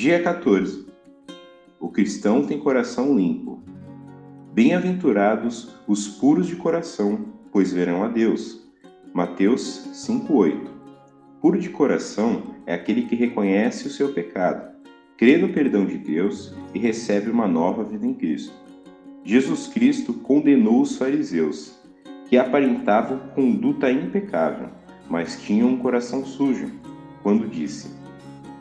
Dia 14. O cristão tem coração limpo. Bem-aventurados os puros de coração, pois verão a Deus. Mateus 5:8. Puro de coração é aquele que reconhece o seu pecado, crê no perdão de Deus e recebe uma nova vida em Cristo. Jesus Cristo condenou os fariseus, que aparentavam conduta impecável, mas tinham um coração sujo, quando disse: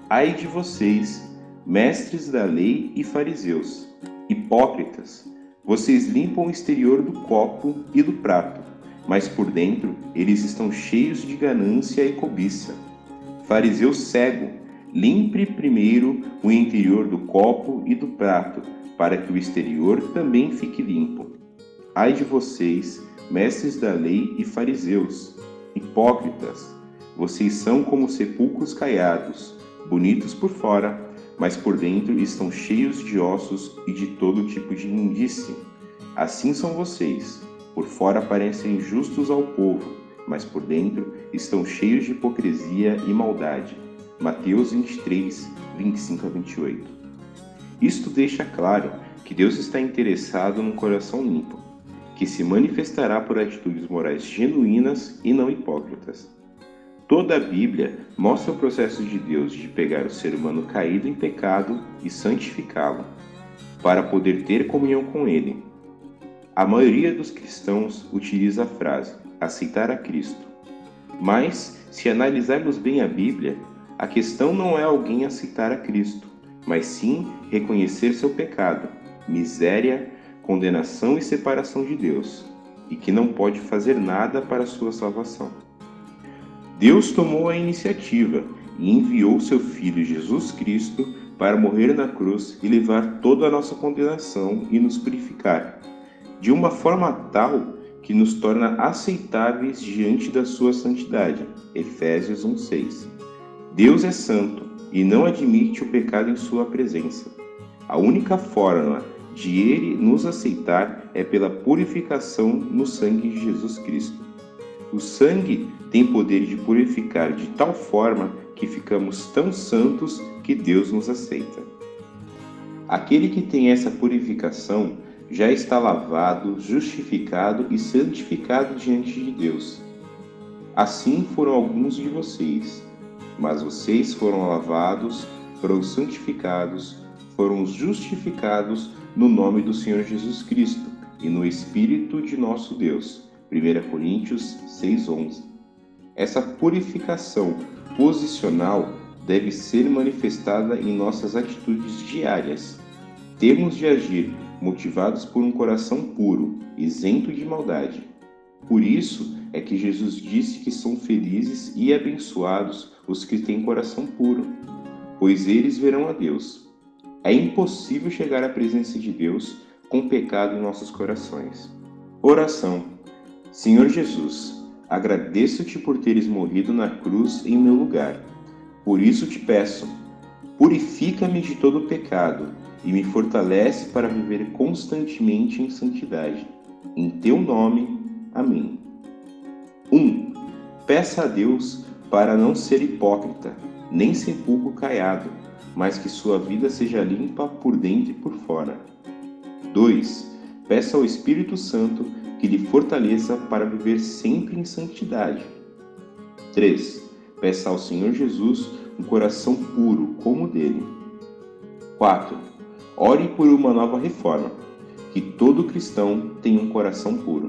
Ai de vocês, mestres da lei e fariseus, hipócritas, vocês limpam o exterior do copo e do prato, mas por dentro eles estão cheios de ganância e cobiça. Fariseu cego, limpe primeiro o interior do copo e do prato, para que o exterior também fique limpo. Ai de vocês, mestres da lei e fariseus, hipócritas, vocês são como sepulcros caiados, bonitos por fora, mas por dentro estão cheios de ossos e de todo tipo de imundície. Assim são vocês. Por fora parecem justos ao povo, mas por dentro estão cheios de hipocrisia e maldade. Mateus 23, 25 a 28. Isto deixa claro que Deus está interessado num coração limpo, que se manifestará por atitudes morais genuínas e não hipócritas. Toda a Bíblia mostra o processo de Deus de pegar o ser humano caído em pecado e santificá-lo, para poder ter comunhão com Ele. A maioria dos cristãos utiliza a frase aceitar a Cristo. Mas, se analisarmos bem a Bíblia, a questão não é alguém aceitar a Cristo, mas sim reconhecer seu pecado, miséria, condenação e separação de Deus, e que não pode fazer nada para sua salvação. Deus tomou a iniciativa e enviou seu Filho Jesus Cristo para morrer na cruz e levar toda a nossa condenação e nos purificar, de uma forma tal que nos torna aceitáveis diante da sua santidade. Efésios 1:6. Deus é santo e não admite o pecado em sua presença. A única forma de ele nos aceitar é pela purificação no sangue de Jesus Cristo. O sangue tem poder de purificar de tal forma que ficamos tão santos que Deus nos aceita. Aquele que tem essa purificação já está lavado, justificado e santificado diante de Deus. Assim foram alguns de vocês, mas vocês foram lavados, foram santificados, foram justificados no nome do Senhor Jesus Cristo e no Espírito de nosso Deus. 1 Coríntios 6,11 Essa purificação posicional deve ser manifestada em nossas atitudes diárias. Temos de agir motivados por um coração puro, isento de maldade. Por isso é que Jesus disse que são felizes e abençoados os que têm coração puro, pois eles verão a Deus. É impossível chegar à presença de Deus com pecado em nossos corações. Oração Senhor Jesus, agradeço-te por teres morrido na cruz em meu lugar. Por isso te peço, purifica-me de todo pecado e me fortalece para viver constantemente em santidade. Em teu nome. Amém. 1. Um, peça a Deus para não ser hipócrita, nem sepulcro caiado, mas que sua vida seja limpa por dentro e por fora. 2. Peça ao Espírito Santo que lhe fortaleça para viver sempre em santidade. 3. Peça ao Senhor Jesus um coração puro como o dele. 4. Ore por uma nova reforma, que todo cristão tenha um coração puro.